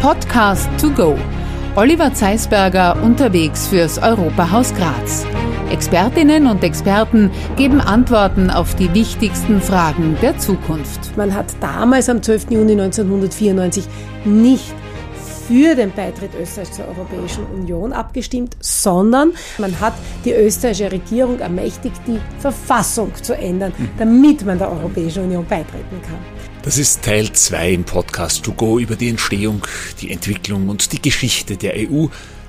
Podcast to go. Oliver Zeisberger unterwegs fürs Europahaus Graz. Expertinnen und Experten geben Antworten auf die wichtigsten Fragen der Zukunft. Man hat damals am 12. Juni 1994 nicht für den Beitritt Österreichs zur Europäischen Union abgestimmt, sondern man hat die österreichische Regierung ermächtigt, die Verfassung zu ändern, damit man der Europäischen Union beitreten kann. Das ist Teil 2 im Podcast To Go über die Entstehung, die Entwicklung und die Geschichte der EU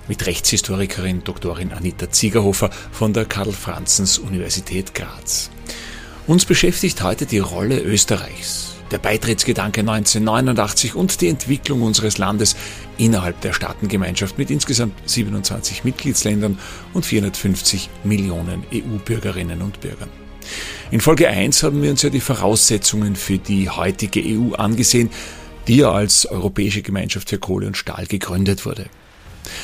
mit Rechtshistorikerin Doktorin Anita Ziegerhofer von der Karl-Franzens-Universität Graz. Uns beschäftigt heute die Rolle Österreichs der Beitrittsgedanke 1989 und die Entwicklung unseres Landes innerhalb der Staatengemeinschaft mit insgesamt 27 Mitgliedsländern und 450 Millionen EU-Bürgerinnen und Bürgern. In Folge 1 haben wir uns ja die Voraussetzungen für die heutige EU angesehen, die ja als Europäische Gemeinschaft für Kohle und Stahl gegründet wurde.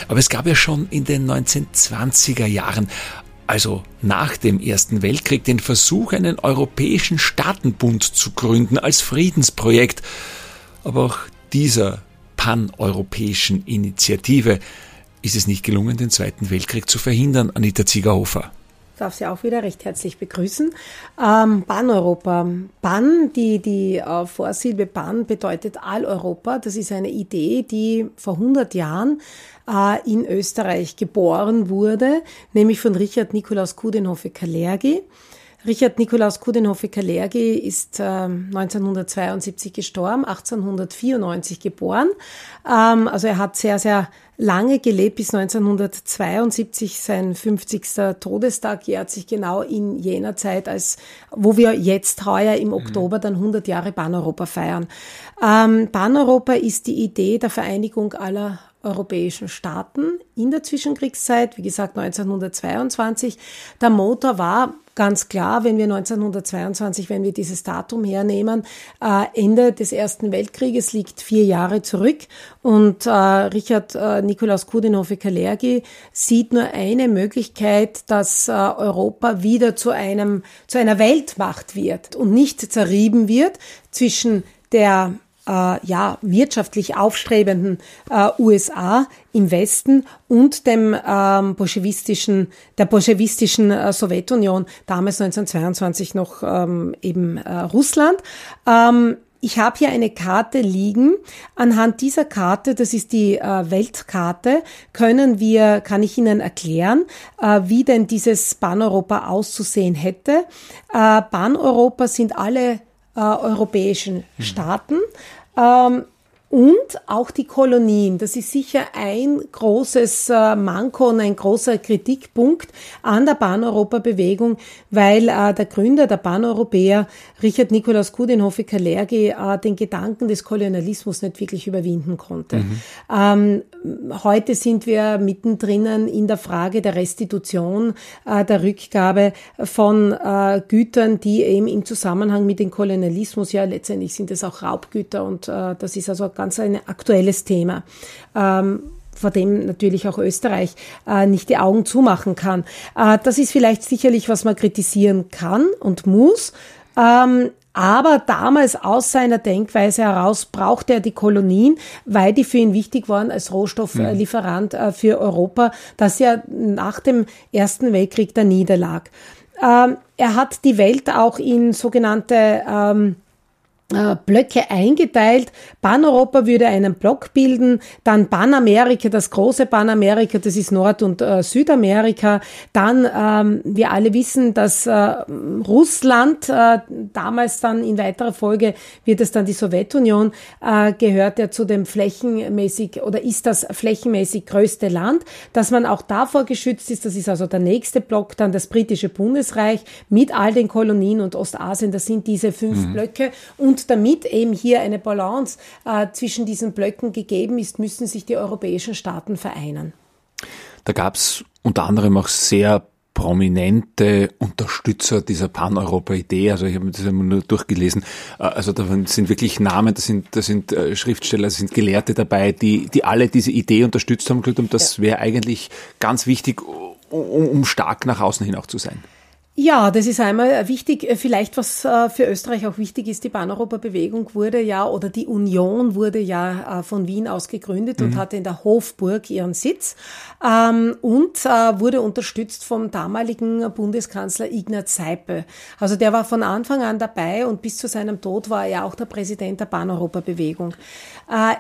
Aber es gab ja schon in den 1920er Jahren also nach dem Ersten Weltkrieg, den Versuch, einen europäischen Staatenbund zu gründen als Friedensprojekt. Aber auch dieser paneuropäischen Initiative ist es nicht gelungen, den Zweiten Weltkrieg zu verhindern, Anita Ziegerhofer darf Sie auch wieder recht herzlich begrüßen. Ähm, Pan-Europa. Pan, die, die äh, Vorsilbe Pan bedeutet All-Europa. Das ist eine Idee, die vor 100 Jahren äh, in Österreich geboren wurde, nämlich von Richard Nikolaus Kudenhofe-Kalergi. Richard Nikolaus Kudenhofe-Kalergi ist äh, 1972 gestorben, 1894 geboren. Ähm, also er hat sehr, sehr lange gelebt, bis 1972, sein 50. Todestag jährt sich genau in jener Zeit, als wo wir jetzt heuer im Oktober dann 100 Jahre Pan-Europa feiern. Ähm, Pan-Europa ist die Idee der Vereinigung aller europäischen Staaten in der Zwischenkriegszeit, wie gesagt 1922. Der Motor war ganz klar, wenn wir 1922, wenn wir dieses Datum hernehmen, äh, Ende des Ersten Weltkrieges liegt vier Jahre zurück. Und äh, Richard äh, Nikolaus Kudinove-Kalergi sieht nur eine Möglichkeit, dass Europa wieder zu einem, zu einer Weltmacht wird und nicht zerrieben wird zwischen der äh, ja, wirtschaftlich aufstrebenden äh, USA im Westen und dem ähm, bolschewistischen, der bolschewistischen äh, Sowjetunion, damals 1922 noch ähm, eben äh, Russland. Ähm, ich habe hier eine Karte liegen. Anhand dieser Karte, das ist die äh, Weltkarte, können wir, kann ich Ihnen erklären, äh, wie denn dieses Pan-Europa auszusehen hätte. Äh, Pan-Europa sind alle äh, europäischen Staaten. Ähm, und auch die Kolonien. Das ist sicher ein großes äh, Manko und ein großer Kritikpunkt an der Pan-Europa-Bewegung, weil äh, der Gründer der Pan-Europäer, Richard Nikolaus Kudenhofe-Kalergi, äh, den Gedanken des Kolonialismus nicht wirklich überwinden konnte. Mhm. Ähm, heute sind wir mittendrin in der Frage der Restitution, äh, der Rückgabe von Gütern, die eben im Zusammenhang mit dem Kolonialismus, ja letztendlich sind es auch Raubgüter und das ist also ganz ein aktuelles Thema. Ähm, vor dem natürlich auch Österreich äh, nicht die Augen zumachen kann. Äh, das ist vielleicht sicherlich, was man kritisieren kann und muss. Ähm, aber damals aus seiner Denkweise heraus brauchte er die Kolonien, weil die für ihn wichtig waren als Rohstofflieferant äh, für Europa, das ja nach dem Ersten Weltkrieg da niederlag. Ähm, er hat die Welt auch in sogenannte ähm, äh, Blöcke eingeteilt. Pan-Europa würde einen Block bilden, dann Panamerika, das große Panamerika, das ist Nord- und äh, Südamerika. Dann, ähm, wir alle wissen, dass äh, Russland, äh, damals dann in weiterer Folge wird es dann die Sowjetunion, äh, gehört ja zu dem flächenmäßig oder ist das flächenmäßig größte Land, dass man auch davor geschützt ist. Das ist also der nächste Block, dann das britische Bundesreich mit all den Kolonien und Ostasien. Das sind diese fünf mhm. Blöcke und und damit eben hier eine Balance äh, zwischen diesen Blöcken gegeben ist, müssen sich die europäischen Staaten vereinen. Da gab es unter anderem auch sehr prominente Unterstützer dieser Pan-Europa-Idee. Also ich habe das einmal nur durchgelesen. Äh, also da sind wirklich Namen, da sind, da sind äh, Schriftsteller, da sind Gelehrte dabei, die, die alle diese Idee unterstützt haben. Und das wäre eigentlich ganz wichtig, um, um stark nach außen hin auch zu sein. Ja, das ist einmal wichtig. Äh, vielleicht, was äh, für Österreich auch wichtig ist, die Pan-Europa-Bewegung wurde ja, oder die Union wurde ja äh, von Wien aus gegründet mhm. und hatte in der Hofburg ihren Sitz ähm, und wurde unterstützt vom damaligen Bundeskanzler Ignaz Seipel. Also der war von Anfang an dabei und bis zu seinem Tod war er auch der Präsident der Pan-Europa-Bewegung.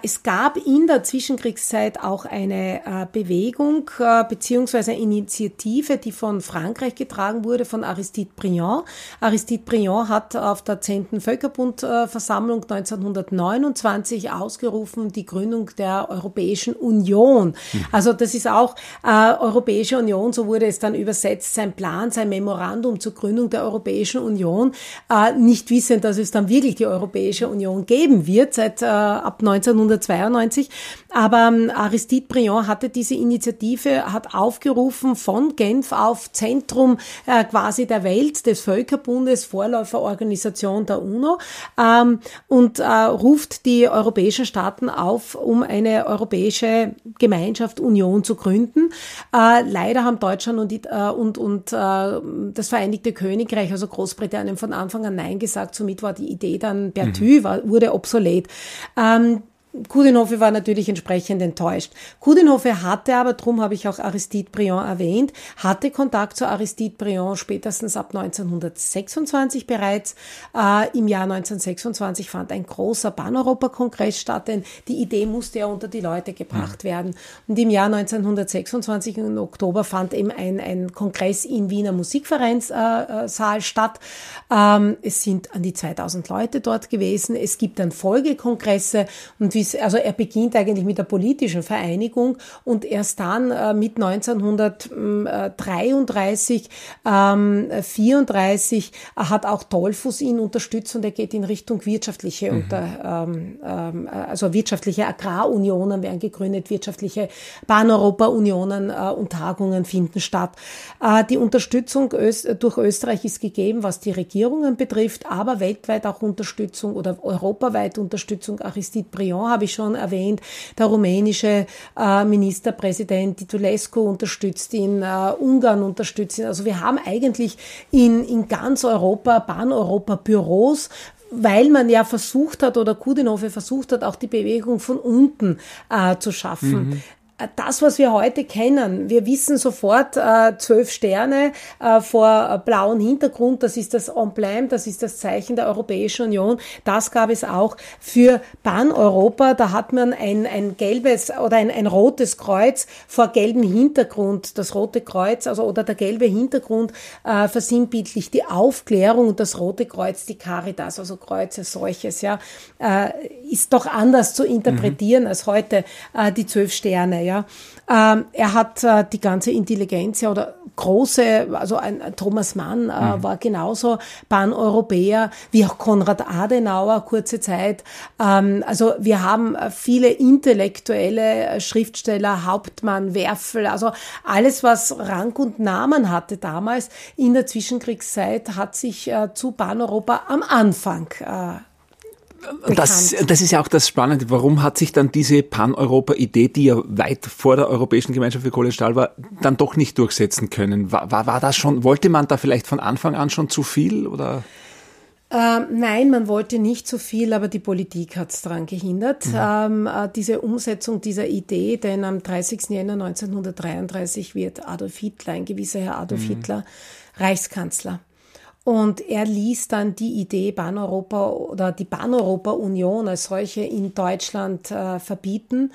Es gab in der Zwischenkriegszeit auch eine Bewegung beziehungsweise Initiative, die von Frankreich getragen wurde, von Aristide Briand. Aristide Briand hat auf der 10. Völkerbundversammlung 1929 ausgerufen, die Gründung der Europäischen Union. Mhm. Also das ist auch äh, Europäische Union, so wurde es dann übersetzt, sein Plan, sein Memorandum zur Gründung der Europäischen Union, äh, nicht wissend, dass es dann wirklich die Europäische Union geben wird, seit äh, ab 1992. Aber ähm, Aristide Briand hatte diese Initiative, hat aufgerufen von Genf auf Zentrum äh, quasi der Welt des Völkerbundes, Vorläuferorganisation der UNO, ähm, und äh, ruft die europäischen Staaten auf, um eine europäische Gemeinschaft, Union zu gründen. Äh, leider haben Deutschland und, äh, und, und äh, das Vereinigte Königreich, also Großbritannien, von Anfang an Nein gesagt. Somit war die Idee dann per mhm. war, wurde obsolet. Ähm, Kudenhofe war natürlich entsprechend enttäuscht. Kudenhofe hatte aber, darum habe ich auch Aristide Briand erwähnt, hatte Kontakt zu Aristide Briand spätestens ab 1926 bereits. Äh, Im Jahr 1926 fand ein großer Pan-Europa-Kongress statt, denn die Idee musste ja unter die Leute gebracht ja. werden. Und im Jahr 1926 im Oktober fand eben ein, ein Kongress im Wiener Musikvereinssaal äh, statt. Ähm, es sind an die 2000 Leute dort gewesen. Es gibt dann Folgekongresse und wie also er beginnt eigentlich mit der politischen Vereinigung und erst dann äh, mit 1933, ähm, 34 hat auch Dollfuss ihn unterstützt und er geht in Richtung wirtschaftliche mhm. unter, ähm, ähm, also wirtschaftliche Agrarunionen werden gegründet, wirtschaftliche Pan-Europa-Unionen äh, und Tagungen finden statt. Äh, die Unterstützung Öst durch Österreich ist gegeben, was die Regierungen betrifft, aber weltweit auch Unterstützung oder europaweit Unterstützung. Aristide Briand habe ich schon erwähnt. Der rumänische äh, Ministerpräsident Titulescu unterstützt ihn, äh, Ungarn unterstützt ihn. Also wir haben eigentlich in, in ganz Europa, Pan-Europa Büros, weil man ja versucht hat oder Kudenhofe versucht hat, auch die Bewegung von unten äh, zu schaffen. Mhm das, was wir heute kennen, wir wissen sofort äh, zwölf Sterne äh, vor äh, blauem Hintergrund, das ist das Emblem, das ist das Zeichen der Europäischen Union. Das gab es auch für Pan-Europa. Da hat man ein, ein gelbes oder ein, ein rotes Kreuz vor gelbem Hintergrund. Das rote Kreuz, also oder der gelbe Hintergrund äh, versinnbildlich die Aufklärung und das rote Kreuz die Caritas, also Kreuz als solches, ja, äh, ist doch anders zu interpretieren mhm. als heute äh, die zwölf Sterne. Ja. Ähm, er hat äh, die ganze Intelligenz ja, oder große, also ein, Thomas Mann äh, mhm. war genauso Pan-Europäer wie auch Konrad Adenauer kurze Zeit. Ähm, also wir haben äh, viele intellektuelle Schriftsteller, Hauptmann, Werfel, also alles, was Rang und Namen hatte damals in der Zwischenkriegszeit, hat sich äh, zu Pan-Europa am Anfang äh, das, das ist ja auch das Spannende. Warum hat sich dann diese Pan-Europa-Idee, die ja weit vor der Europäischen Gemeinschaft für Kohle und Stahl war, dann doch nicht durchsetzen können? War, war, war das schon, wollte man da vielleicht von Anfang an schon zu viel oder? Ähm, nein, man wollte nicht zu viel, aber die Politik hat es daran gehindert. Mhm. Ähm, äh, diese Umsetzung dieser Idee, denn am 30. Jänner 1933 wird Adolf Hitler, ein gewisser Herr Adolf mhm. Hitler, Reichskanzler. Und er ließ dann die Idee Pan-Europa oder die Pan-Europa-Union als solche in Deutschland äh, verbieten.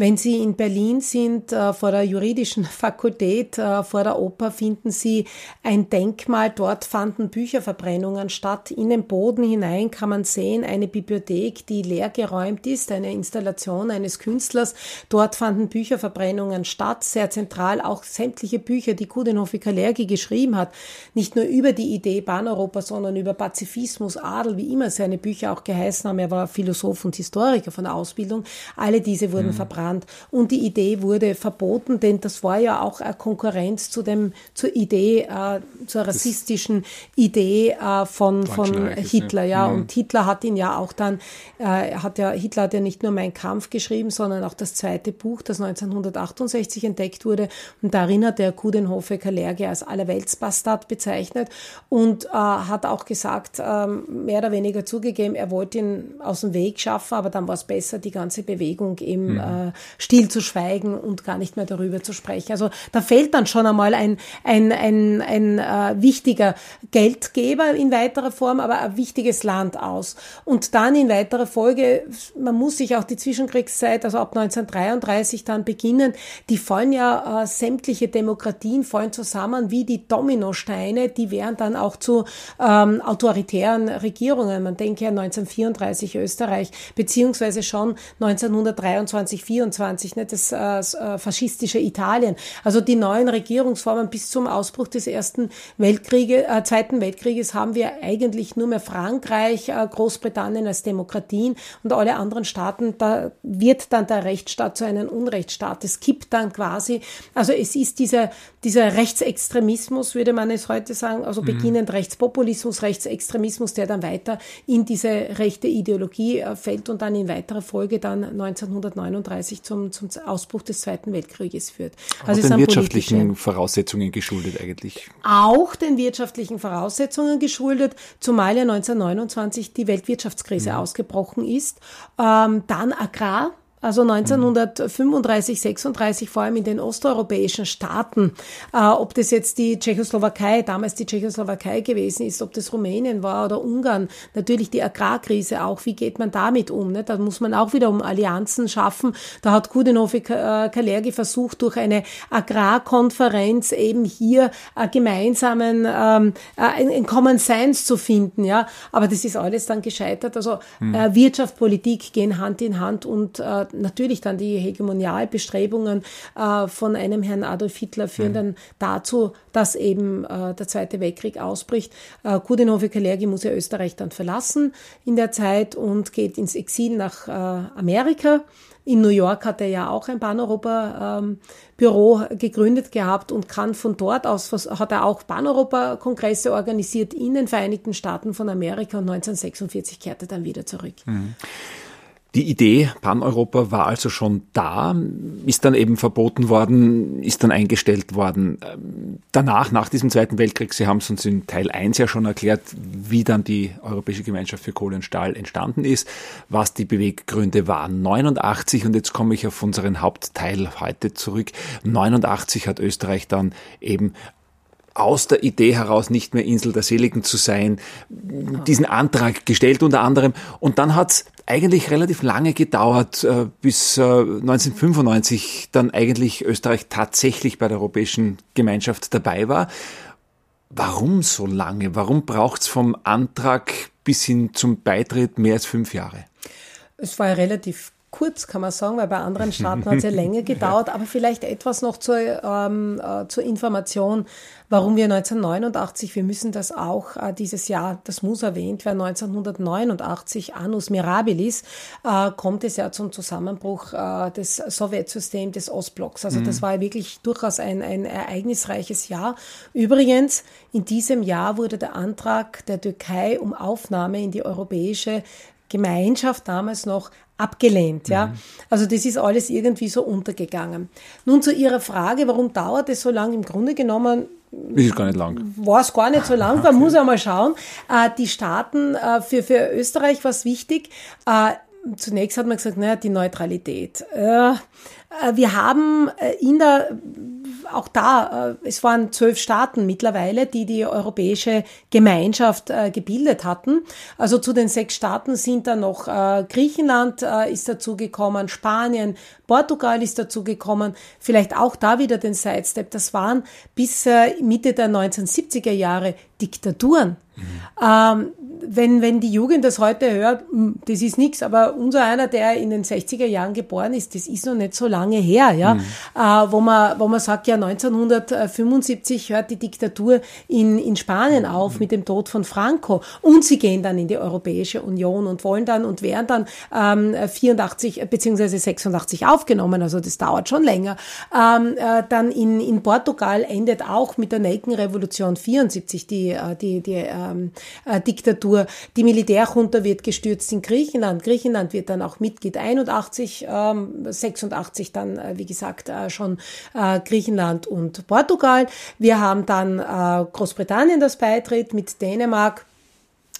Wenn Sie in Berlin sind, äh, vor der juridischen Fakultät, äh, vor der Oper, finden Sie ein Denkmal. Dort fanden Bücherverbrennungen statt. In den Boden hinein kann man sehen eine Bibliothek, die leer geräumt ist, eine Installation eines Künstlers. Dort fanden Bücherverbrennungen statt. Sehr zentral auch sämtliche Bücher, die Kudenhofer Kalergi geschrieben hat. Nicht nur über die Idee Pan-Europa, sondern über Pazifismus, Adel, wie immer seine Bücher auch geheißen haben. Er war Philosoph und Historiker von der Ausbildung. Alle diese wurden mhm. verbrannt Land. Und die Idee wurde verboten, denn das war ja auch eine Konkurrenz zu dem, zur Idee, äh, zur rassistischen Idee äh, von, von Hitler. Ja. Mhm. Und Hitler hat ihn ja auch dann, äh, hat ja, Hitler hat ja nicht nur Mein Kampf geschrieben, sondern auch das zweite Buch, das 1968 entdeckt wurde. Und darin hat er Kudenhofe Kalergi als Allerweltsbastard bezeichnet und äh, hat auch gesagt, ähm, mehr oder weniger zugegeben, er wollte ihn aus dem Weg schaffen, aber dann war es besser, die ganze Bewegung im mhm. äh, still zu schweigen und gar nicht mehr darüber zu sprechen. Also da fällt dann schon einmal ein, ein, ein, ein äh, wichtiger Geldgeber in weiterer Form, aber ein wichtiges Land aus. Und dann in weiterer Folge, man muss sich auch die Zwischenkriegszeit, also ab 1933 dann beginnen, die fallen ja, äh, sämtliche Demokratien fallen zusammen wie die Dominosteine, die werden dann auch zu ähm, autoritären Regierungen. Man denke ja 1934 Österreich, beziehungsweise schon 1923, 24, ne, das, äh, äh, faschistische Italien. Also die neuen Regierungsformen bis zum Ausbruch des Ersten Weltkrieges, äh, Zweiten Weltkrieges haben wir eigentlich nur mehr Frankreich, äh, Großbritannien als Demokratien und alle anderen Staaten, da wird dann der Rechtsstaat zu einem Unrechtsstaat. Es kippt dann quasi, also es ist dieser, dieser Rechtsextremismus, würde man es heute sagen, also mhm. beginnend Rechtspopulismus, Rechtsextremismus, der dann weiter in diese rechte Ideologie äh, fällt und dann in weiterer Folge dann 1939 zum, zum Ausbruch des Zweiten Weltkrieges führt. Also den wirtschaftlichen Voraussetzungen geschuldet eigentlich. Auch den wirtschaftlichen Voraussetzungen geschuldet, zumal ja 1929 die Weltwirtschaftskrise mhm. ausgebrochen ist. Ähm, dann Agrar, also 1935, 36 vor allem in den osteuropäischen Staaten, äh, ob das jetzt die Tschechoslowakei, damals die Tschechoslowakei gewesen ist, ob das Rumänien war oder Ungarn, natürlich die Agrarkrise auch, wie geht man damit um? Ne? Da muss man auch wieder um Allianzen schaffen. Da hat Kudenhofe äh, Kalergi versucht, durch eine Agrarkonferenz eben hier äh, gemeinsamen ähm, äh, ein Common Sense zu finden, ja. Aber das ist alles dann gescheitert. Also hm. äh, Wirtschaft, Politik gehen Hand in Hand und äh, natürlich dann die Hegemonialbestrebungen äh, von einem Herrn Adolf Hitler führen mhm. dann dazu, dass eben äh, der Zweite Weltkrieg ausbricht. Äh, Kudenhofer Kalergi muss ja Österreich dann verlassen in der Zeit und geht ins Exil nach äh, Amerika. In New York hat er ja auch ein Pan-Europa-Büro ähm, gegründet gehabt und kann von dort aus, hat er auch Pan-Europa-Kongresse organisiert in den Vereinigten Staaten von Amerika und 1946 kehrte er dann wieder zurück. Mhm. Die Idee Pan-Europa war also schon da, ist dann eben verboten worden, ist dann eingestellt worden. Danach, nach diesem Zweiten Weltkrieg, Sie haben es uns in Teil 1 ja schon erklärt, wie dann die Europäische Gemeinschaft für Kohle und Stahl entstanden ist, was die Beweggründe waren. 89, und jetzt komme ich auf unseren Hauptteil heute zurück, 89 hat Österreich dann eben aus der Idee heraus nicht mehr Insel der Seligen zu sein, diesen Antrag gestellt unter anderem. Und dann hat's eigentlich relativ lange gedauert, äh, bis 1995 äh, dann eigentlich Österreich tatsächlich bei der Europäischen Gemeinschaft dabei war. Warum so lange? Warum braucht's vom Antrag bis hin zum Beitritt mehr als fünf Jahre? Es war ja relativ kurz, kann man sagen, weil bei anderen Staaten hat es ja länger gedauert, aber vielleicht etwas noch zur, ähm, äh, zur Information, warum wir 1989, wir müssen das auch äh, dieses Jahr, das muss erwähnt werden, 1989, Annus Mirabilis, äh, kommt es ja zum Zusammenbruch äh, des Sowjetsystems des Ostblocks. Also mhm. das war ja wirklich durchaus ein, ein ereignisreiches Jahr. Übrigens, in diesem Jahr wurde der Antrag der Türkei um Aufnahme in die europäische Gemeinschaft damals noch abgelehnt. Ja? Mhm. Also das ist alles irgendwie so untergegangen. Nun zu Ihrer Frage, warum dauert es so lang? Im Grunde genommen ist gar nicht lang. War es gar nicht so lang, man muss ja mal schauen. Äh, die Staaten, äh, für, für Österreich war es wichtig. Äh, zunächst hat man gesagt, naja, die Neutralität. Äh, wir haben äh, in der, auch da, äh, es waren zwölf Staaten mittlerweile, die die europäische Gemeinschaft gebildet hatten. Also zu den sechs Staaten sind dann noch Griechenland ist dazugekommen, Spanien, Portugal ist dazugekommen. Vielleicht auch da wieder den Sidestep. Das waren bis Mitte der 1970er Jahre Diktaturen. Mhm. Wenn, wenn die Jugend das heute hört, hm, das ist nichts, aber unser einer, der in den 60er Jahren geboren ist, das ist noch nicht so lange her, ja, mhm. äh, wo man, wo man sagt, ja, 1975 hört die Diktatur in, in Spanien auf mhm. mit dem Tod von Franco und sie gehen dann in die Europäische Union und wollen dann und werden dann ähm, 84 beziehungsweise 86 aufgenommen, also das dauert schon länger. Ähm, äh, dann in, in Portugal endet auch mit der Nelkenrevolution 74 die, äh, die, die ähm, äh, Diktatur. Die Militärjunta wird gestürzt in Griechenland. Griechenland wird dann auch Mitglied 81, ähm, 86 dann, äh, wie gesagt, äh, schon äh, Griechenland und Portugal. Wir haben dann Großbritannien, das beitritt mit Dänemark.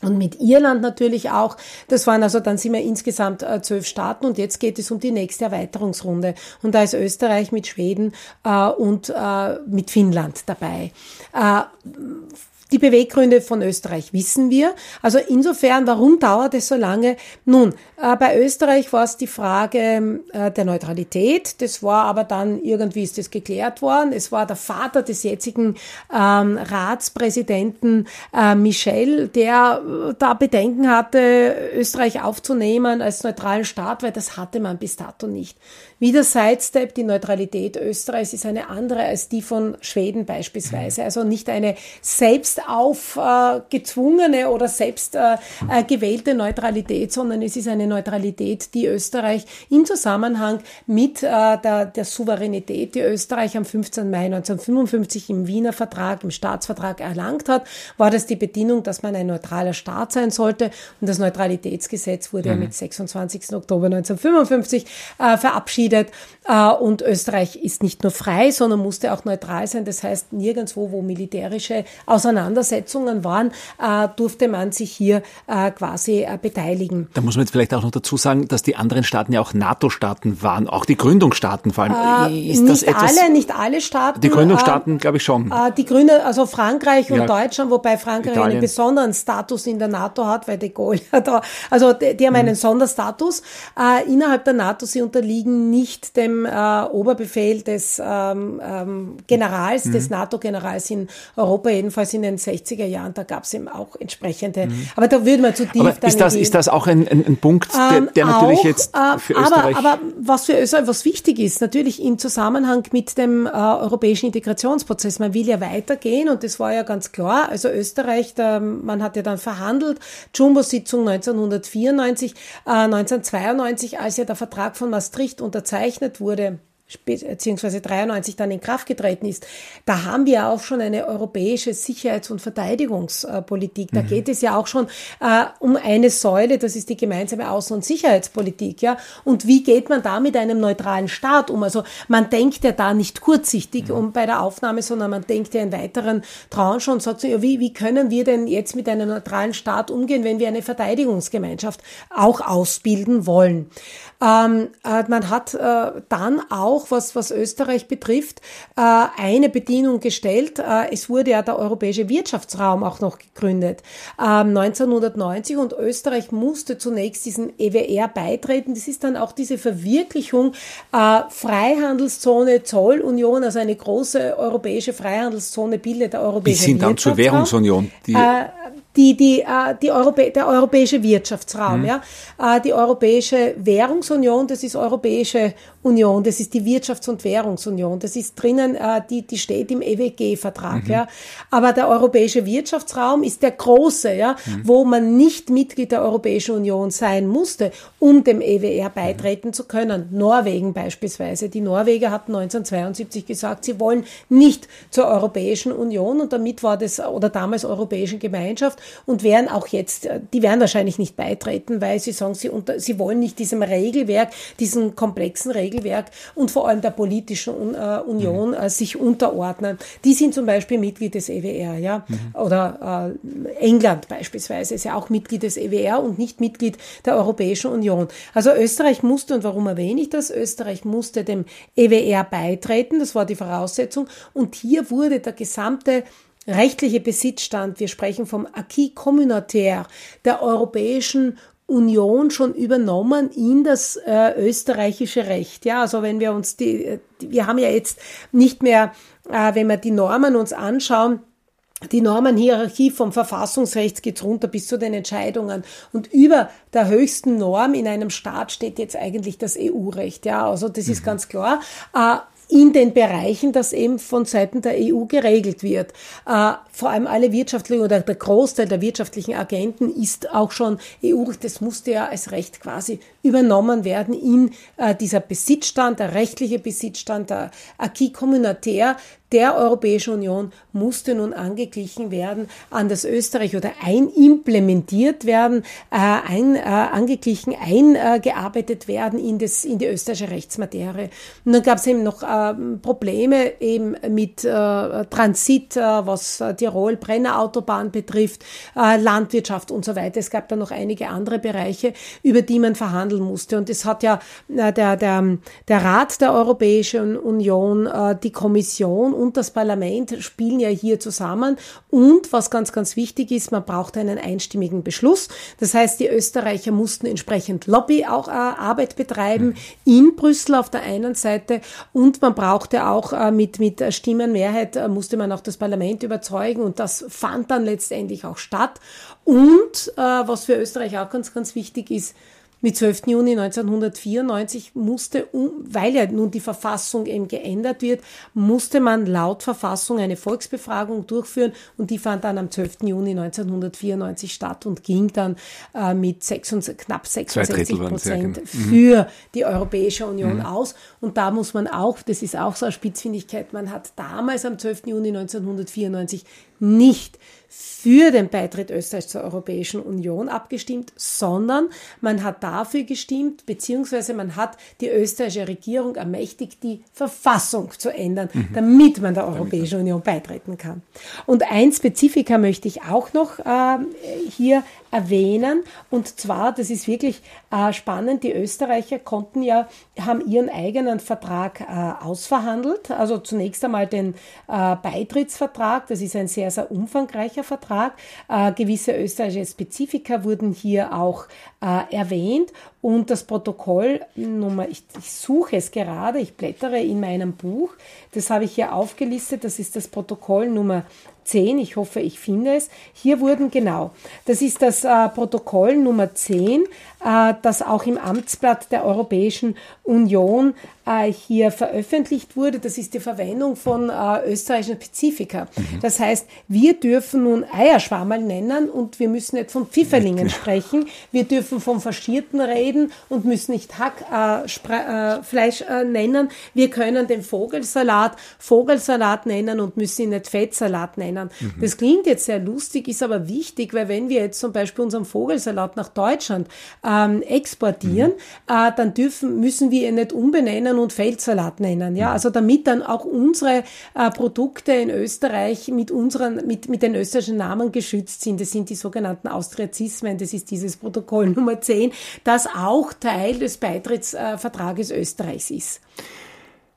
Und mit Irland natürlich auch. Das waren also, dann sind wir insgesamt zwölf Staaten und jetzt geht es um die nächste Erweiterungsrunde. Und da ist Österreich mit Schweden äh, und äh, mit Finnland dabei. Äh, die Beweggründe von Österreich wissen wir. Also insofern, warum dauert es so lange? Nun, äh, bei Österreich war es die Frage äh, der Neutralität. Das war aber dann irgendwie ist das geklärt worden. Es war der Vater des jetzigen ähm, Ratspräsidenten äh, Michel, der äh, da Bedenken hatte, Österreich aufzunehmen als neutralen Staat, weil das hatte man bis dato nicht. Wieder Sidestep, die Neutralität Österreichs ist eine andere als die von Schweden beispielsweise. Also nicht eine selbst aufgezwungene oder selbst äh, äh, gewählte Neutralität, sondern es ist eine Neutralität, die Österreich im Zusammenhang mit der, der Souveränität, die Österreich am 15. Mai 1955 im Wiener Vertrag, im Staatsvertrag erlangt hat, war das die Bedingung, dass man ein neutraler Staat sein sollte. Und das Neutralitätsgesetz wurde mhm. ja mit 26. Oktober 1955 äh, verabschiedet verabschiedet. Äh, und Österreich ist nicht nur frei, sondern musste auch neutral sein. Das heißt, nirgendwo, wo militärische Auseinandersetzungen waren, äh, durfte man sich hier äh, quasi beteiligen. Da muss man jetzt vielleicht auch noch dazu sagen, dass die anderen Staaten ja auch NATO-Staaten waren, auch die Gründungsstaaten vor allem. Ist nicht etwas, alle, nicht alle Staaten. Die Gründungsstaaten, glaube ich schon. Die Grüne, also Frankreich und ja. Deutschland, wobei Frankreich Italien. einen besonderen Status in der NATO hat, weil de Gaulle da, also die, die haben einen mhm. Sonderstatus innerhalb der NATO. Sie unterliegen nicht nicht dem äh, Oberbefehl des ähm, ähm, Generals, mhm. des NATO-Generals in Europa, jedenfalls in den 60er Jahren, da gab es eben auch entsprechende, mhm. aber da würde man zu tief aber ist das, ist das auch ein, ein, ein Punkt, der, ähm, der natürlich auch, jetzt äh, für Österreich... Aber, aber was für Österreich, was wichtig ist, natürlich im Zusammenhang mit dem äh, europäischen Integrationsprozess, man will ja weitergehen und das war ja ganz klar, also Österreich, da, man hat ja dann verhandelt, Jumbo-Sitzung 1994, äh, 1992, als ja der Vertrag von Maastricht unterzeichnet wurde, beziehungsweise 93 dann in Kraft getreten ist, da haben wir auch schon eine europäische Sicherheits- und Verteidigungspolitik. Da mhm. geht es ja auch schon äh, um eine Säule, das ist die gemeinsame Außen- und Sicherheitspolitik, ja. Und wie geht man da mit einem neutralen Staat um? Also man denkt ja da nicht kurzsichtig mhm. um bei der Aufnahme, sondern man denkt ja in weiteren Tranchen und sagt so, ja, wie, wie können wir denn jetzt mit einem neutralen Staat umgehen, wenn wir eine Verteidigungsgemeinschaft auch ausbilden wollen? Ähm, äh, man hat äh, dann auch, was, was Österreich betrifft, äh, eine Bedienung gestellt. Äh, es wurde ja der Europäische Wirtschaftsraum auch noch gegründet, 1990 ähm, und Österreich musste zunächst diesen EWR beitreten. Das ist dann auch diese Verwirklichung äh, Freihandelszone, Zollunion, also eine große europäische Freihandelszone bildet der Europäische Wirtschaftsraum. Die sind dann zur Währungsunion. Die äh, die, die, äh, die Europä der europäische Wirtschaftsraum, mhm. ja, äh, die Europäische Währungsunion, das ist Europäische Union, das ist die Wirtschafts- und Währungsunion, das ist drinnen, äh, die, die steht im EWG-Vertrag, mhm. ja. Aber der Europäische Wirtschaftsraum ist der große, ja, mhm. wo man nicht Mitglied der Europäischen Union sein musste, um dem EWR beitreten mhm. zu können. Norwegen beispielsweise. Die Norweger hatten 1972 gesagt, sie wollen nicht zur Europäischen Union und damit war das, oder damals Europäische Gemeinschaft und werden auch jetzt, äh, die werden wahrscheinlich nicht beitreten, weil sie sagen, sie, unter, sie wollen nicht diesem Regelwerk, diesem komplexen Regelwerk und vor allem der politischen äh, Union mhm. sich unterordnen. Die sind zum Beispiel Mitglied des EWR, ja, mhm. oder äh, England beispielsweise ist ja auch Mitglied des EWR und nicht Mitglied der Europäischen Union. Also Österreich musste, und warum erwähne ich das? Österreich musste dem EWR beitreten, das war die Voraussetzung, und hier wurde der gesamte rechtliche Besitzstand, wir sprechen vom Acquis communautaire der Europäischen Union schon übernommen in das äh, österreichische Recht. Ja, also wenn wir uns die, wir haben ja jetzt nicht mehr, äh, wenn wir die Normen uns anschauen, die Normenhierarchie vom Verfassungsrecht geht runter bis zu den Entscheidungen. Und über der höchsten Norm in einem Staat steht jetzt eigentlich das EU-Recht. Ja, also das ist mhm. ganz klar. Äh, in den Bereichen, das eben von Seiten der EU geregelt wird. Äh, vor allem alle wirtschaftlichen oder der Großteil der wirtschaftlichen Agenten ist auch schon EU. Das musste ja als Recht quasi übernommen werden in äh, dieser Besitzstand, der rechtliche Besitzstand, der Acquis communautaire, der Europäischen Union musste nun angeglichen werden an das Österreich oder einimplementiert werden, äh, ein, äh, angeglichen, eingearbeitet werden in, das, in die österreichische Rechtsmaterie. Und dann gab es eben noch äh, Probleme eben mit äh, Transit, äh, was Tirol, Brenner betrifft, äh, Landwirtschaft und so weiter. Es gab da noch einige andere Bereiche, über die man verhandeln musste. Und es hat ja äh, der, der, der Rat der Europäischen Union, äh, die Kommission und das Parlament spielen ja hier zusammen. Und was ganz, ganz wichtig ist, man braucht einen einstimmigen Beschluss. Das heißt, die Österreicher mussten entsprechend Lobby auch äh, Arbeit betreiben in Brüssel auf der einen Seite und man brauchte auch äh, mit, mit Stimmenmehrheit, äh, musste man auch das Parlament überzeugen und das fand dann letztendlich auch statt. Und äh, was für Österreich auch ganz, ganz wichtig ist, mit 12. Juni 1994 musste, weil ja nun die Verfassung eben geändert wird, musste man laut Verfassung eine Volksbefragung durchführen und die fand dann am 12. Juni 1994 statt und ging dann äh, mit 66, knapp 66 Prozent genau. für die Europäische Union mhm. aus. Und da muss man auch, das ist auch so eine Spitzfindigkeit, man hat damals am 12. Juni 1994 nicht für den Beitritt Österreichs zur Europäischen Union abgestimmt, sondern man hat dafür gestimmt, beziehungsweise man hat die österreichische Regierung ermächtigt, die Verfassung zu ändern, mhm. damit man der Europäischen Union beitreten kann. Und ein Spezifika möchte ich auch noch äh, hier erwähnen. Und zwar, das ist wirklich äh, spannend, die Österreicher konnten ja, haben ihren eigenen Vertrag äh, ausverhandelt. Also zunächst einmal den äh, Beitrittsvertrag, das ist ein sehr, sehr umfangreicher Vertrag. Äh, gewisse österreichische Spezifika wurden hier auch äh, erwähnt. Und das Protokoll Nummer, ich, ich suche es gerade, ich blättere in meinem Buch, das habe ich hier aufgelistet, das ist das Protokoll Nummer 10, ich hoffe, ich finde es. Hier wurden genau, das ist das äh, Protokoll Nummer 10, äh, das auch im Amtsblatt der Europäischen Union äh, hier veröffentlicht wurde. Das ist die Verwendung von äh, österreichischen Spezifika. Mhm. Das heißt, wir dürfen nun Eierschwammerl nennen und wir müssen nicht von Pfifferlingen sprechen. Wir dürfen vom Faschierten reden und müssen nicht Hackfleisch äh, äh, nennen. Wir können den Vogelsalat Vogelsalat nennen und müssen ihn nicht Fettsalat nennen. Mhm. Das klingt jetzt sehr lustig, ist aber wichtig, weil wenn wir jetzt zum Beispiel unseren Vogelsalat nach Deutschland ähm, exportieren, mhm. äh, dann dürfen, müssen wir ihn nicht umbenennen und Feldsalat nennen. Ja, also damit dann auch unsere äh, Produkte in Österreich mit unseren, mit, mit den österreichischen Namen geschützt sind. Das sind die sogenannten Austriazismen. Das ist dieses Protokoll Nummer 10, das auch Teil des Beitrittsvertrages Österreichs ist.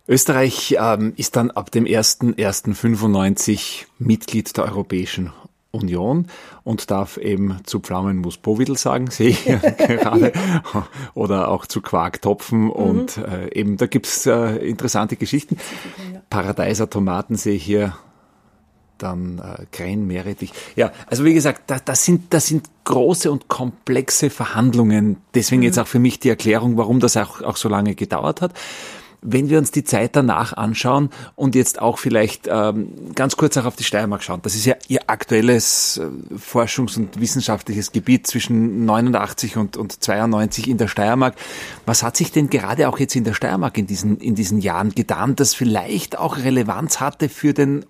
Österreich ähm, ist dann ab dem 1.1.95 Mitglied der Europäischen Union und darf eben zu Pflaumenmus Bovidel sagen, sehe ich gerade, oder auch zu Quarktopfen mhm. und äh, eben da gibt's äh, interessante Geschichten. Paradeiser Tomaten sehe ich hier, dann äh, Krähen, Meerrettich. Ja, also wie gesagt, da, das, sind, das sind große und komplexe Verhandlungen. Deswegen mhm. jetzt auch für mich die Erklärung, warum das auch, auch so lange gedauert hat. Wenn wir uns die Zeit danach anschauen und jetzt auch vielleicht ähm, ganz kurz auch auf die Steiermark schauen, das ist ja Ihr aktuelles äh, Forschungs- und wissenschaftliches Gebiet zwischen 89 und, und 92 in der Steiermark. Was hat sich denn gerade auch jetzt in der Steiermark in diesen, in diesen Jahren getan, das vielleicht auch Relevanz hatte für den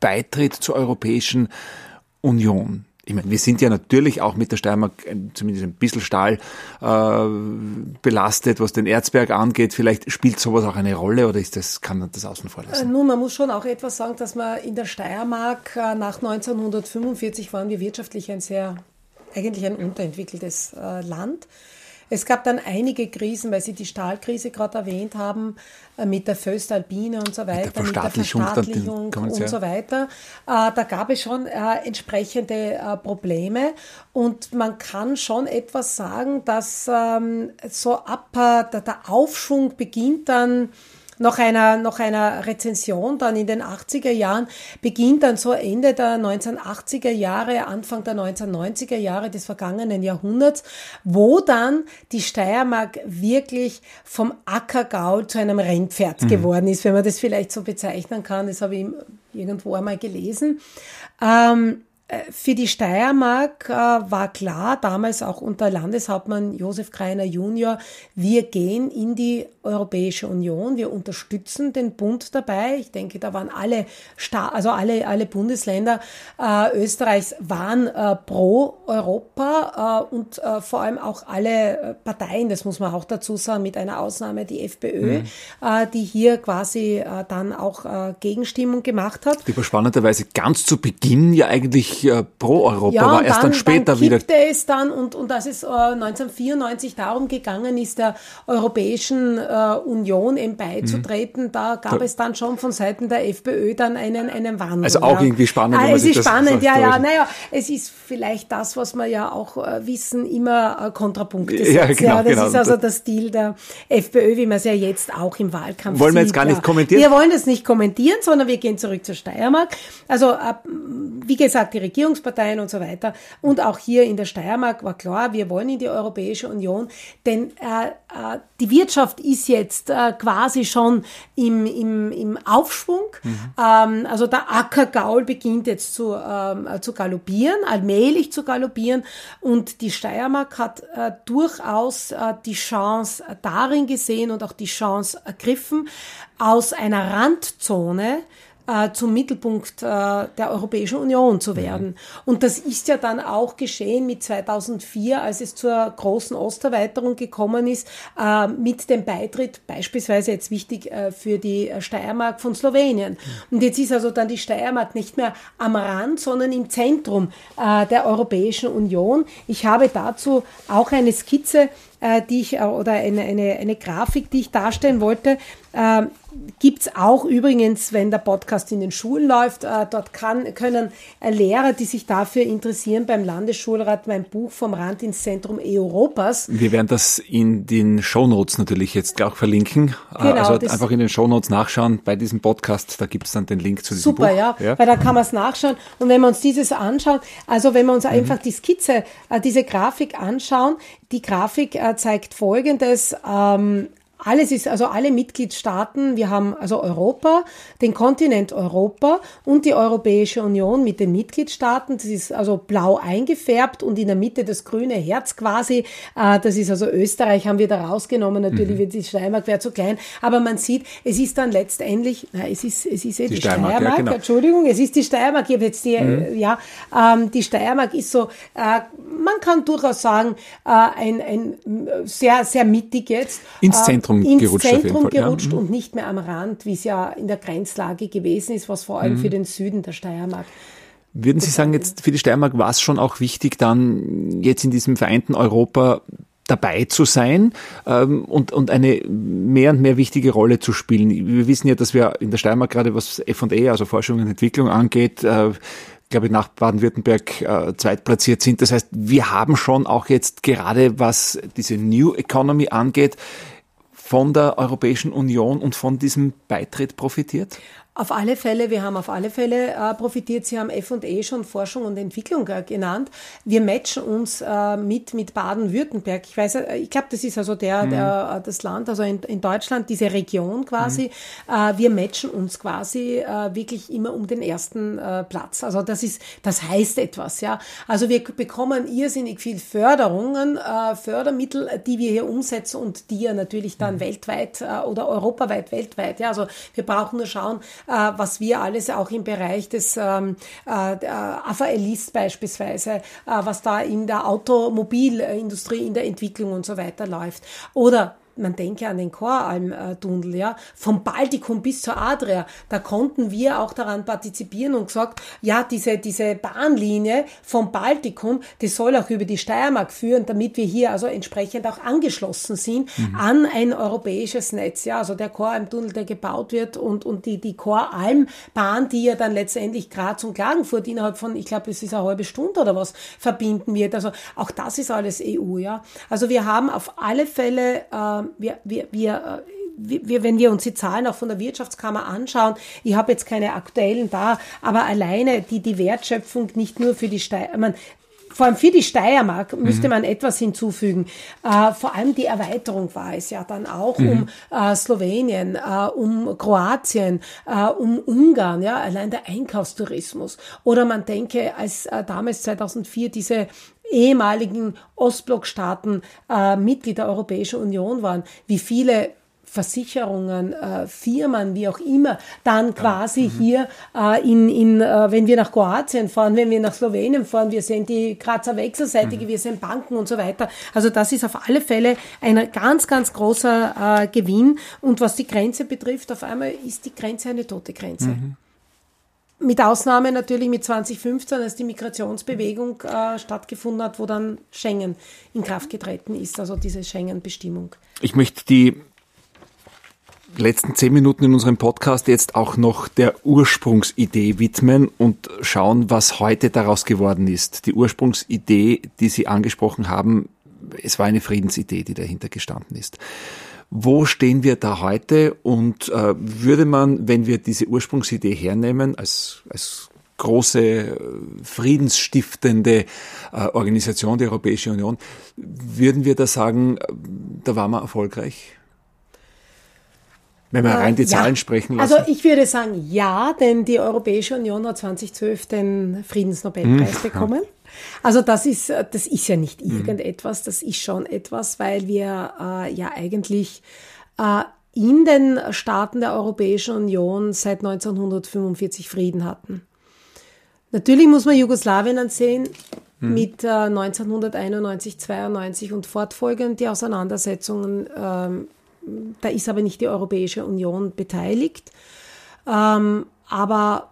Beitritt zur Europäischen Union? ich meine, wir sind ja natürlich auch mit der Steiermark zumindest ein bisschen Stahl äh, belastet, was den Erzberg angeht. Vielleicht spielt sowas auch eine Rolle oder ist das, kann man das außen vor lassen? Äh, nun, man muss schon auch etwas sagen, dass man in der Steiermark äh, nach 1945 waren wir wirtschaftlich ein sehr, eigentlich ein unterentwickeltes äh, Land. Es gab dann einige Krisen, weil Sie die Stahlkrise gerade erwähnt haben, äh, mit der Föstalpine und so weiter, mit der Verstaatlichung, mit der Verstaatlichung und so weiter. Äh, da gab es schon äh, entsprechende Probleme und man kann schon etwas sagen, dass ähm, so ab der Aufschwung beginnt dann nach einer, nach einer Rezension dann in den 80er Jahren beginnt dann so Ende der 1980er Jahre, Anfang der 1990er Jahre des vergangenen Jahrhunderts, wo dann die Steiermark wirklich vom Ackergaul zu einem Rennpferd mhm. geworden ist, wenn man das vielleicht so bezeichnen kann. Das habe ich irgendwo einmal gelesen. Ähm, äh, für die Steiermark äh, war klar, damals auch unter Landeshauptmann Josef Kreiner Junior, wir gehen in die Europäische Union, wir unterstützen den Bund dabei. Ich denke, da waren alle, Sta also alle, alle Bundesländer äh, Österreichs waren äh, pro Europa äh, und äh, vor allem auch alle Parteien, das muss man auch dazu sagen, mit einer Ausnahme die FPÖ, mhm. die hier quasi dann auch Gegenstimmung gemacht hat. Die war spannenderweise ganz zu Beginn ja eigentlich äh, pro Europa ja, war, erst dann, dann später dann wieder. es dann und, und dass es äh, 1994 darum gegangen ist, der Europäischen äh, Union eben beizutreten, mhm. da gab da, es dann schon von Seiten der FPÖ dann einen, einen Wandel. Also auch ja. irgendwie spannend. Ah, es ist spannend, ja, ja, naja, es ist vielleicht das, was wir ja auch äh, wissen, immer äh, Kontrapunkte. Ja, genau, ja, das genau. ist also der Stil der FPÖ, wie man es ja jetzt auch im Wahlkampf Wollen sieht, wir jetzt gar nicht kommentieren? Wir wollen das nicht kommentieren, sondern wir gehen zurück zur Steiermark. Also, wie gesagt, die Regierungsparteien und so weiter. Und auch hier in der Steiermark war klar, wir wollen in die Europäische Union, denn äh, äh, die Wirtschaft ist jetzt äh, quasi schon im, im, im Aufschwung. Mhm. Ähm, also der Ackergaul beginnt jetzt zu, ähm, zu galoppieren, allmählich zu galoppieren. Und die Steiermark hat äh, durchaus äh, die Chance darin gesehen und auch die Chance ergriffen, aus einer Randzone äh, zum Mittelpunkt äh, der Europäischen Union zu werden. Mhm. Und das ist ja dann auch geschehen mit 2004, als es zur großen Osterweiterung gekommen ist, äh, mit dem Beitritt beispielsweise jetzt wichtig äh, für die Steiermark von Slowenien. Mhm. Und jetzt ist also dann die Steiermark nicht mehr am Rand, sondern im Zentrum äh, der Europäischen Union. Ich habe dazu auch eine Skizze die ich, äh, oder eine, eine, eine Grafik, die ich darstellen wollte. Äh, Gibt es auch übrigens, wenn der Podcast in den Schulen läuft, äh, dort kann, können äh, Lehrer, die sich dafür interessieren, beim Landesschulrat mein Buch vom Rand ins Zentrum Europas. Wir werden das in den Shownotes natürlich jetzt auch verlinken. Äh, genau, also einfach in den Shownotes nachschauen bei diesem Podcast, da gibt es dann den Link zu diesem super, Buch. Super, ja, ja, weil da kann man es nachschauen. Und wenn wir uns dieses anschauen, also wenn wir uns mhm. einfach die Skizze, diese Grafik anschauen, die Grafik zeigt Folgendes. Ähm, alles ist, also alle Mitgliedstaaten, wir haben also Europa, den Kontinent Europa und die Europäische Union mit den Mitgliedstaaten. Das ist also blau eingefärbt und in der Mitte das grüne Herz quasi. Äh, das ist also Österreich, haben wir da rausgenommen. Natürlich mhm. wird die Steiermark wäre zu klein, aber man sieht, es ist dann letztendlich, na, es ist, es ist eh die, die Steiermark, Steiermark ja, genau. Entschuldigung, es ist die Steiermark. Ich habe jetzt die, mhm. ja, ähm, die Steiermark ist so, äh, man kann durchaus sagen, äh, ein, ein sehr, sehr mittig jetzt. Ins Zentrum Zentrum ins gerutscht. Zentrum gerutscht ja. und nicht mehr am Rand, wie es ja in der Grenzlage gewesen ist, was vor allem mhm. für den Süden der Steiermark würden Sie sagen, jetzt für die Steiermark war es schon auch wichtig, dann jetzt in diesem vereinten Europa dabei zu sein ähm, und, und eine mehr und mehr wichtige Rolle zu spielen. Wir wissen ja, dass wir in der Steiermark gerade was F&E, also Forschung und Entwicklung angeht, äh, glaube ich, nach Baden-Württemberg äh, zweitplatziert sind. Das heißt, wir haben schon auch jetzt gerade, was diese New Economy angeht, von der Europäischen Union und von diesem Beitritt profitiert? Auf alle Fälle, wir haben auf alle Fälle äh, profitiert. Sie haben F&E schon Forschung und Entwicklung äh, genannt. Wir matchen uns äh, mit mit Baden-Württemberg. Ich weiß, äh, ich glaube, das ist also der, mhm. der äh, das Land, also in, in Deutschland diese Region quasi. Mhm. Äh, wir matchen uns quasi wirklich immer um den ersten Platz. Also das ist, das heißt etwas, ja. Also wir bekommen irrsinnig viel Förderungen, Fördermittel, die wir hier umsetzen und die ja natürlich dann mhm. weltweit äh, oder europaweit weltweit. Ja, also wir brauchen nur schauen äh, was wir alles auch im Bereich des ähm, äh, AVL-List beispielsweise, äh, was da in der Automobilindustrie, in der Entwicklung und so weiter läuft. Oder man denke an den Choralm-Tunnel, ja, vom Baltikum bis zur Adria, da konnten wir auch daran partizipieren und gesagt, ja, diese, diese Bahnlinie vom Baltikum, die soll auch über die Steiermark führen, damit wir hier also entsprechend auch angeschlossen sind mhm. an ein europäisches Netz, ja, also der Choralm-Tunnel, der gebaut wird und, und die, die Choralm-Bahn, die ja dann letztendlich Graz und Klagenfurt innerhalb von, ich glaube, es ist eine halbe Stunde oder was, verbinden wird, also auch das ist alles EU, ja. Also wir haben auf alle Fälle, äh, wir, wir, wir wir, wenn wir uns die Zahlen auch von der Wirtschaftskammer anschauen, ich habe jetzt keine aktuellen da, aber alleine die, die Wertschöpfung nicht nur für die Steuer, man, vor allem für die Steiermark müsste mhm. man etwas hinzufügen. Äh, vor allem die Erweiterung war es ja dann auch mhm. um äh, Slowenien, äh, um Kroatien, äh, um Ungarn, ja, allein der Einkaufstourismus. Oder man denke, als äh, damals 2004 diese ehemaligen Ostblockstaaten äh, Mitglied der Europäischen Union waren, wie viele Versicherungen, äh, Firmen, wie auch immer, dann quasi ja. mhm. hier äh, in, in äh, wenn wir nach Kroatien fahren, wenn wir nach Slowenien fahren, wir sehen die Grazer Wechselseitige, mhm. wir sehen Banken und so weiter. Also das ist auf alle Fälle ein ganz, ganz großer äh, Gewinn. Und was die Grenze betrifft, auf einmal ist die Grenze eine tote Grenze. Mhm. Mit Ausnahme natürlich mit 2015, als die Migrationsbewegung äh, stattgefunden hat, wo dann Schengen in Kraft getreten ist, also diese Schengen-Bestimmung. Ich möchte die letzten zehn Minuten in unserem Podcast jetzt auch noch der Ursprungsidee widmen und schauen, was heute daraus geworden ist. Die Ursprungsidee, die Sie angesprochen haben, es war eine Friedensidee, die dahinter gestanden ist. Wo stehen wir da heute und äh, würde man, wenn wir diese Ursprungsidee hernehmen, als, als große äh, friedensstiftende äh, Organisation, die Europäische Union, würden wir da sagen, äh, da waren wir erfolgreich? Wenn wir rein die äh, Zahlen ja. sprechen lassen. Also ich würde sagen ja, denn die Europäische Union hat 2012 den Friedensnobelpreis hm, bekommen. Also das ist, das ist ja nicht hm. irgendetwas, das ist schon etwas, weil wir äh, ja eigentlich äh, in den Staaten der Europäischen Union seit 1945 Frieden hatten. Natürlich muss man Jugoslawien ansehen, hm. mit äh, 1991, 92 und fortfolgend die Auseinandersetzungen ähm, da ist aber nicht die Europäische Union beteiligt, ähm, aber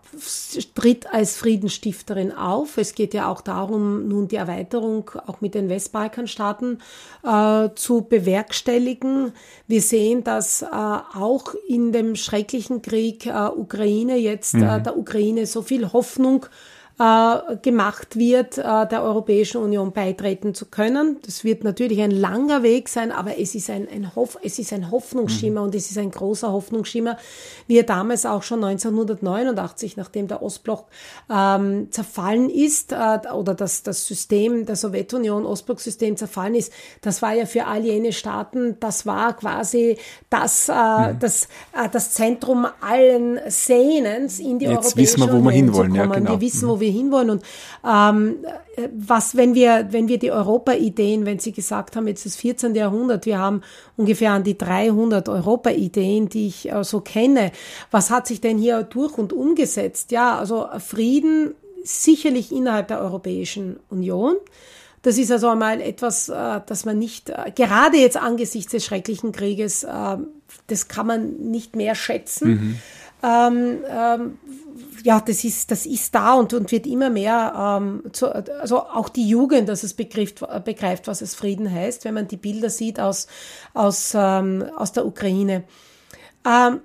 tritt als Friedensstifterin auf. Es geht ja auch darum, nun die Erweiterung auch mit den Westbalkanstaaten äh, zu bewerkstelligen. Wir sehen, dass äh, auch in dem schrecklichen Krieg äh, Ukraine jetzt äh, mhm. der Ukraine so viel Hoffnung äh, gemacht wird, äh, der Europäischen Union beitreten zu können. Das wird natürlich ein langer Weg sein, aber es ist ein, ein, Hoff, es ist ein Hoffnungsschimmer mhm. und es ist ein großer Hoffnungsschimmer, wie er damals auch schon 1989, nachdem der Ostblock ähm, zerfallen ist äh, oder das, das System der Sowjetunion, Ostblock-System zerfallen ist, das war ja für all jene Staaten, das war quasi das, äh, mhm. das, äh, das Zentrum allen Sehnens in die Jetzt Europäische wissen wir, wo Union wir hinwollen. Ja, genau. Wir wissen, wo wir wir hinwollen. Und ähm, was, wenn wir, wenn wir die Europa-Ideen, wenn Sie gesagt haben, jetzt das 14. Jahrhundert, wir haben ungefähr an die 300 Europa-Ideen, die ich äh, so kenne. Was hat sich denn hier durch und umgesetzt? Ja, also Frieden sicherlich innerhalb der Europäischen Union. Das ist also einmal etwas, äh, das man nicht, äh, gerade jetzt angesichts des schrecklichen Krieges, äh, das kann man nicht mehr schätzen. Mhm. Ähm, ähm, ja, das ist, das ist da und, und wird immer mehr, ähm, zu, also auch die Jugend, dass es begreift, begreift, was es Frieden heißt, wenn man die Bilder sieht aus, aus, ähm, aus der Ukraine. Ähm,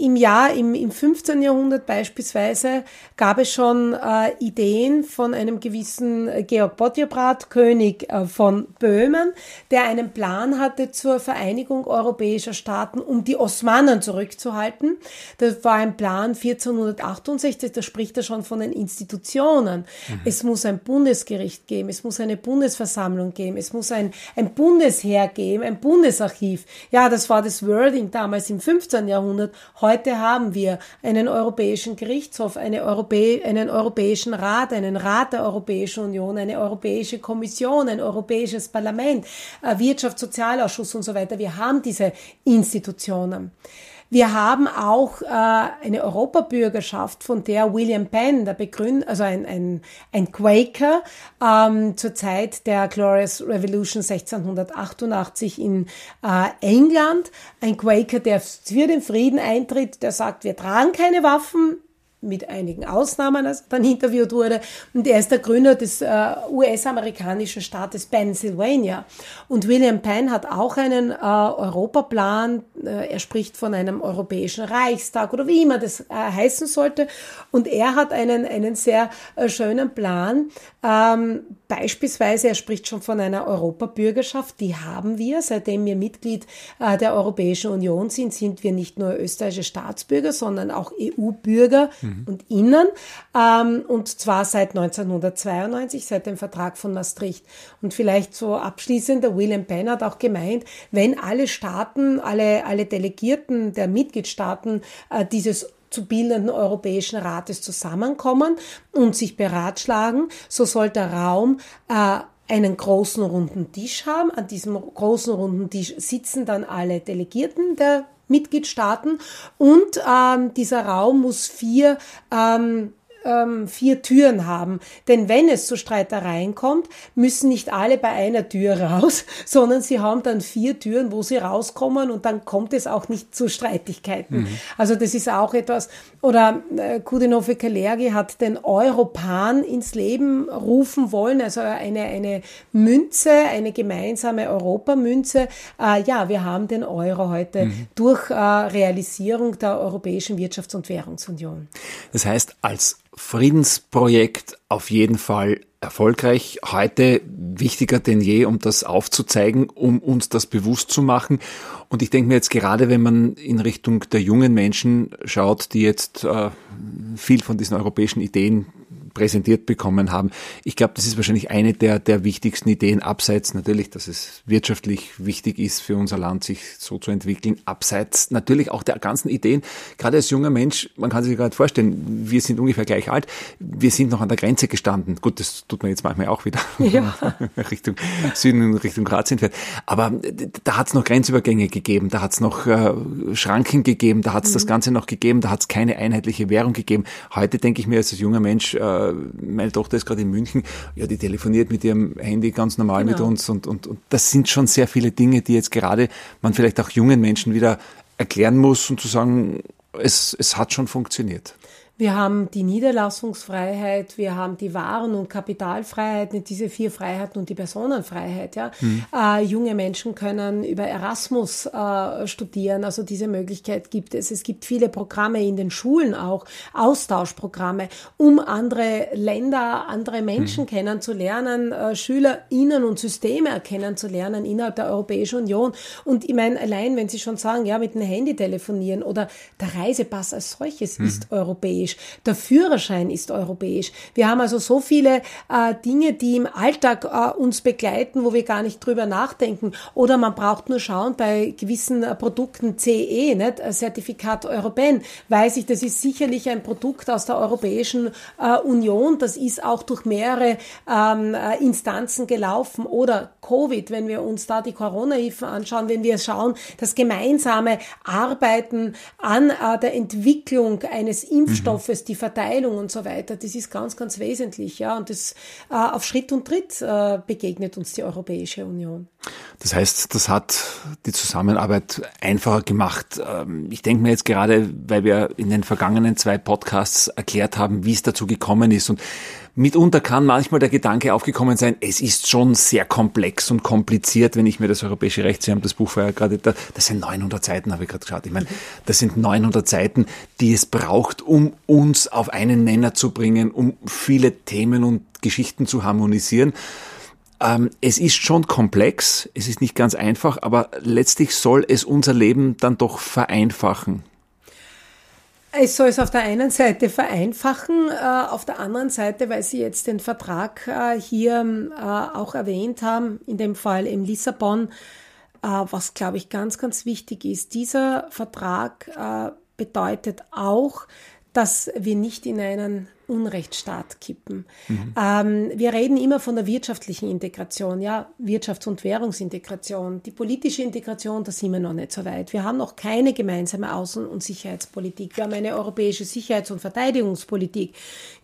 im Jahr, im, im 15. Jahrhundert beispielsweise, gab es schon äh, Ideen von einem gewissen Georg Podjabrat, König äh, von Böhmen, der einen Plan hatte zur Vereinigung europäischer Staaten, um die Osmanen zurückzuhalten. Das war ein Plan 1468, da spricht er schon von den Institutionen. Mhm. Es muss ein Bundesgericht geben, es muss eine Bundesversammlung geben, es muss ein, ein Bundesheer geben, ein Bundesarchiv. Ja, das war das Wording damals im 15. Jahrhundert. Heute haben wir einen Europäischen Gerichtshof, eine Europä einen Europäischen Rat, einen Rat der Europäischen Union, eine Europäische Kommission, ein Europäisches Parlament, Wirtschafts-, Sozialausschuss und so weiter. Wir haben diese Institutionen. Wir haben auch äh, eine Europabürgerschaft, von der William Penn, der Begründer, also ein, ein, ein Quaker, ähm, zur Zeit der Glorious Revolution 1688 in äh, England, ein Quaker, der für den Frieden eintritt, der sagt, wir tragen keine Waffen, mit einigen Ausnahmen, als dann interviewt wurde. Und er ist der Gründer des äh, US-amerikanischen Staates Pennsylvania. Und William Penn hat auch einen äh, Europaplan. Äh, er spricht von einem europäischen Reichstag oder wie immer das äh, heißen sollte. Und er hat einen, einen sehr äh, schönen Plan, ähm, Beispielsweise, er spricht schon von einer Europabürgerschaft, die haben wir. Seitdem wir Mitglied äh, der Europäischen Union sind, sind wir nicht nur österreichische Staatsbürger, sondern auch EU-Bürger mhm. und Innen. Ähm, und zwar seit 1992, seit dem Vertrag von Maastricht. Und vielleicht so abschließend, der William Penn hat auch gemeint, wenn alle Staaten, alle, alle Delegierten der Mitgliedstaaten äh, dieses zu bildenden Europäischen Rates zusammenkommen und sich beratschlagen, so soll der Raum äh, einen großen runden Tisch haben. An diesem großen runden Tisch sitzen dann alle Delegierten der Mitgliedstaaten und ähm, dieser Raum muss vier ähm, ähm, vier Türen haben. Denn wenn es zu Streitereien kommt, müssen nicht alle bei einer Tür raus, sondern sie haben dann vier Türen, wo sie rauskommen und dann kommt es auch nicht zu Streitigkeiten. Mhm. Also das ist auch etwas, oder äh, Kudinove Kalergi hat den Europan ins Leben rufen wollen, also eine, eine Münze, eine gemeinsame Europamünze. Äh, ja, wir haben den Euro heute mhm. durch äh, Realisierung der Europäischen Wirtschafts- und Währungsunion. Das heißt, als Friedensprojekt auf jeden Fall erfolgreich. Heute wichtiger denn je, um das aufzuzeigen, um uns das bewusst zu machen. Und ich denke mir jetzt gerade, wenn man in Richtung der jungen Menschen schaut, die jetzt äh, viel von diesen europäischen Ideen präsentiert bekommen haben. Ich glaube, das ist wahrscheinlich eine der, der wichtigsten Ideen, abseits natürlich, dass es wirtschaftlich wichtig ist für unser Land, sich so zu entwickeln, abseits natürlich auch der ganzen Ideen. Gerade als junger Mensch, man kann sich gerade vorstellen, wir sind ungefähr gleich alt, wir sind noch an der Grenze gestanden. Gut, das tut man jetzt manchmal auch wieder ja. Richtung Süden, Richtung Kroatien fährt. Aber da hat es noch Grenzübergänge gegeben, da hat es noch äh, Schranken gegeben, da hat es mhm. das Ganze noch gegeben, da hat es keine einheitliche Währung gegeben. Heute denke ich mir als junger Mensch, äh, meine Tochter ist gerade in München, ja, die telefoniert mit ihrem Handy ganz normal genau. mit uns und, und, und das sind schon sehr viele Dinge, die jetzt gerade man vielleicht auch jungen Menschen wieder erklären muss und zu sagen, es, es hat schon funktioniert. Wir haben die Niederlassungsfreiheit, wir haben die Waren- und Kapitalfreiheit, diese vier Freiheiten und die Personenfreiheit. Ja. Mhm. Äh, junge Menschen können über Erasmus äh, studieren, also diese Möglichkeit gibt es. Es gibt viele Programme in den Schulen auch, Austauschprogramme, um andere Länder, andere Menschen mhm. kennenzulernen, äh, SchülerInnen und Systeme kennenzulernen innerhalb der Europäischen Union. Und ich meine, allein wenn Sie schon sagen, ja, mit dem Handy telefonieren oder der Reisepass als solches mhm. ist europäisch europäisch. Der Führerschein ist europäisch. Wir haben also so viele äh, Dinge, die im Alltag äh, uns begleiten, wo wir gar nicht drüber nachdenken. Oder man braucht nur schauen bei gewissen äh, Produkten CE, nicht? Zertifikat Europäen, weiß ich, das ist sicherlich ein Produkt aus der Europäischen äh, Union. Das ist auch durch mehrere ähm, äh, Instanzen gelaufen. Oder Covid, wenn wir uns da die Corona-Hilfen anschauen, wenn wir schauen, das gemeinsame Arbeiten an äh, der Entwicklung eines Impfstoffs, Rohstoffes, die Verteilung und so weiter, das ist ganz, ganz wesentlich, ja. Und das äh, auf Schritt und Tritt äh, begegnet uns die Europäische Union. Das heißt, das hat die Zusammenarbeit einfacher gemacht. Ähm, ich denke mir jetzt gerade, weil wir in den vergangenen zwei Podcasts erklärt haben, wie es dazu gekommen ist und Mitunter kann manchmal der Gedanke aufgekommen sein, es ist schon sehr komplex und kompliziert, wenn ich mir das europäische Recht, das Buch vorher gerade, da, das sind 900 Seiten, habe ich gerade geschaut. Ich meine, das sind 900 Seiten, die es braucht, um uns auf einen Nenner zu bringen, um viele Themen und Geschichten zu harmonisieren. Ähm, es ist schon komplex, es ist nicht ganz einfach, aber letztlich soll es unser Leben dann doch vereinfachen. Es soll es auf der einen Seite vereinfachen, äh, auf der anderen Seite, weil Sie jetzt den Vertrag äh, hier äh, auch erwähnt haben, in dem Fall in Lissabon, was glaube ich ganz, ganz wichtig ist. Dieser Vertrag bedeutet auch, dass wir nicht in einen Unrechtsstaat kippen. Mhm. Ähm, wir reden immer von der wirtschaftlichen Integration, ja, Wirtschafts- und Währungsintegration. Die politische Integration, da sind wir noch nicht so weit. Wir haben noch keine gemeinsame Außen- und Sicherheitspolitik. Wir haben eine europäische Sicherheits- und Verteidigungspolitik.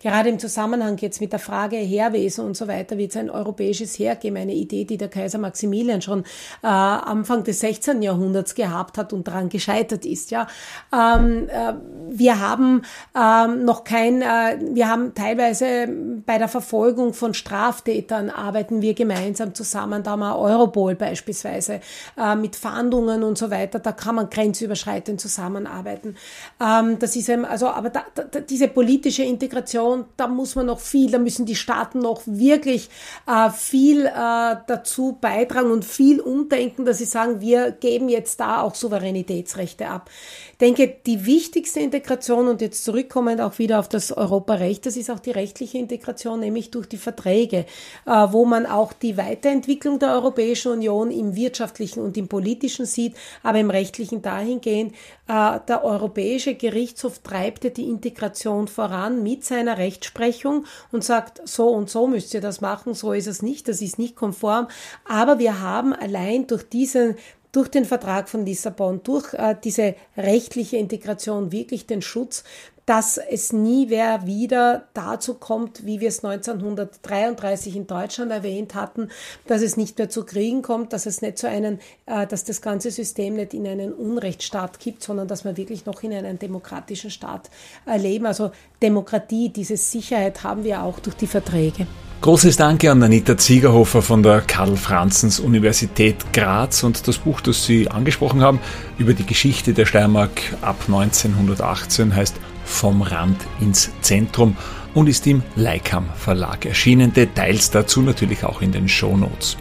Gerade im Zusammenhang jetzt mit der Frage Heerwesen und so weiter wird es ein europäisches Heer geben, eine Idee, die der Kaiser Maximilian schon äh, Anfang des 16. Jahrhunderts gehabt hat und daran gescheitert ist. Ja, ähm, äh, wir haben ähm, noch kein, äh, wir haben teilweise bei der Verfolgung von Straftätern arbeiten wir gemeinsam zusammen. Da haben wir Europol beispielsweise äh, mit Fahndungen und so weiter. Da kann man grenzüberschreitend zusammenarbeiten. Ähm, das ist eben, also, aber da, da, diese politische Integration, da muss man noch viel, da müssen die Staaten noch wirklich äh, viel äh, dazu beitragen und viel umdenken, dass sie sagen, wir geben jetzt da auch Souveränitätsrechte ab. Ich denke, die wichtigste Integration und jetzt zurückkommend auch wieder auf das Europarecht, das ist auch die rechtliche Integration, nämlich durch die Verträge, äh, wo man auch die Weiterentwicklung der Europäischen Union im wirtschaftlichen und im politischen sieht, aber im rechtlichen dahingehend, äh, der Europäische Gerichtshof treibt die Integration voran mit seiner Rechtsprechung und sagt, so und so müsst ihr das machen, so ist es nicht, das ist nicht konform. Aber wir haben allein durch diesen durch den Vertrag von Lissabon, durch äh, diese rechtliche Integration wirklich den Schutz, dass es nie mehr wieder dazu kommt, wie wir es 1933 in Deutschland erwähnt hatten, dass es nicht mehr zu Kriegen kommt, dass es nicht zu einem, äh, dass das ganze System nicht in einen Unrechtsstaat gibt, sondern dass wir wirklich noch in einem demokratischen Staat leben. Also Demokratie, diese Sicherheit haben wir auch durch die Verträge. Großes Danke an Anita Ziegerhofer von der Karl-Franzens-Universität Graz und das Buch, das Sie angesprochen haben, über die Geschichte der Steiermark ab 1918 heißt Vom Rand ins Zentrum und ist im Leikam Verlag erschienen. Details dazu natürlich auch in den Show Notes.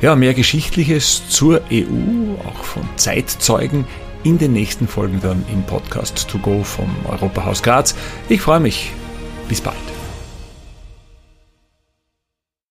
Ja, mehr Geschichtliches zur EU, auch von Zeitzeugen, in den nächsten Folgen dann im Podcast To Go vom Europahaus Graz. Ich freue mich. Bis bald.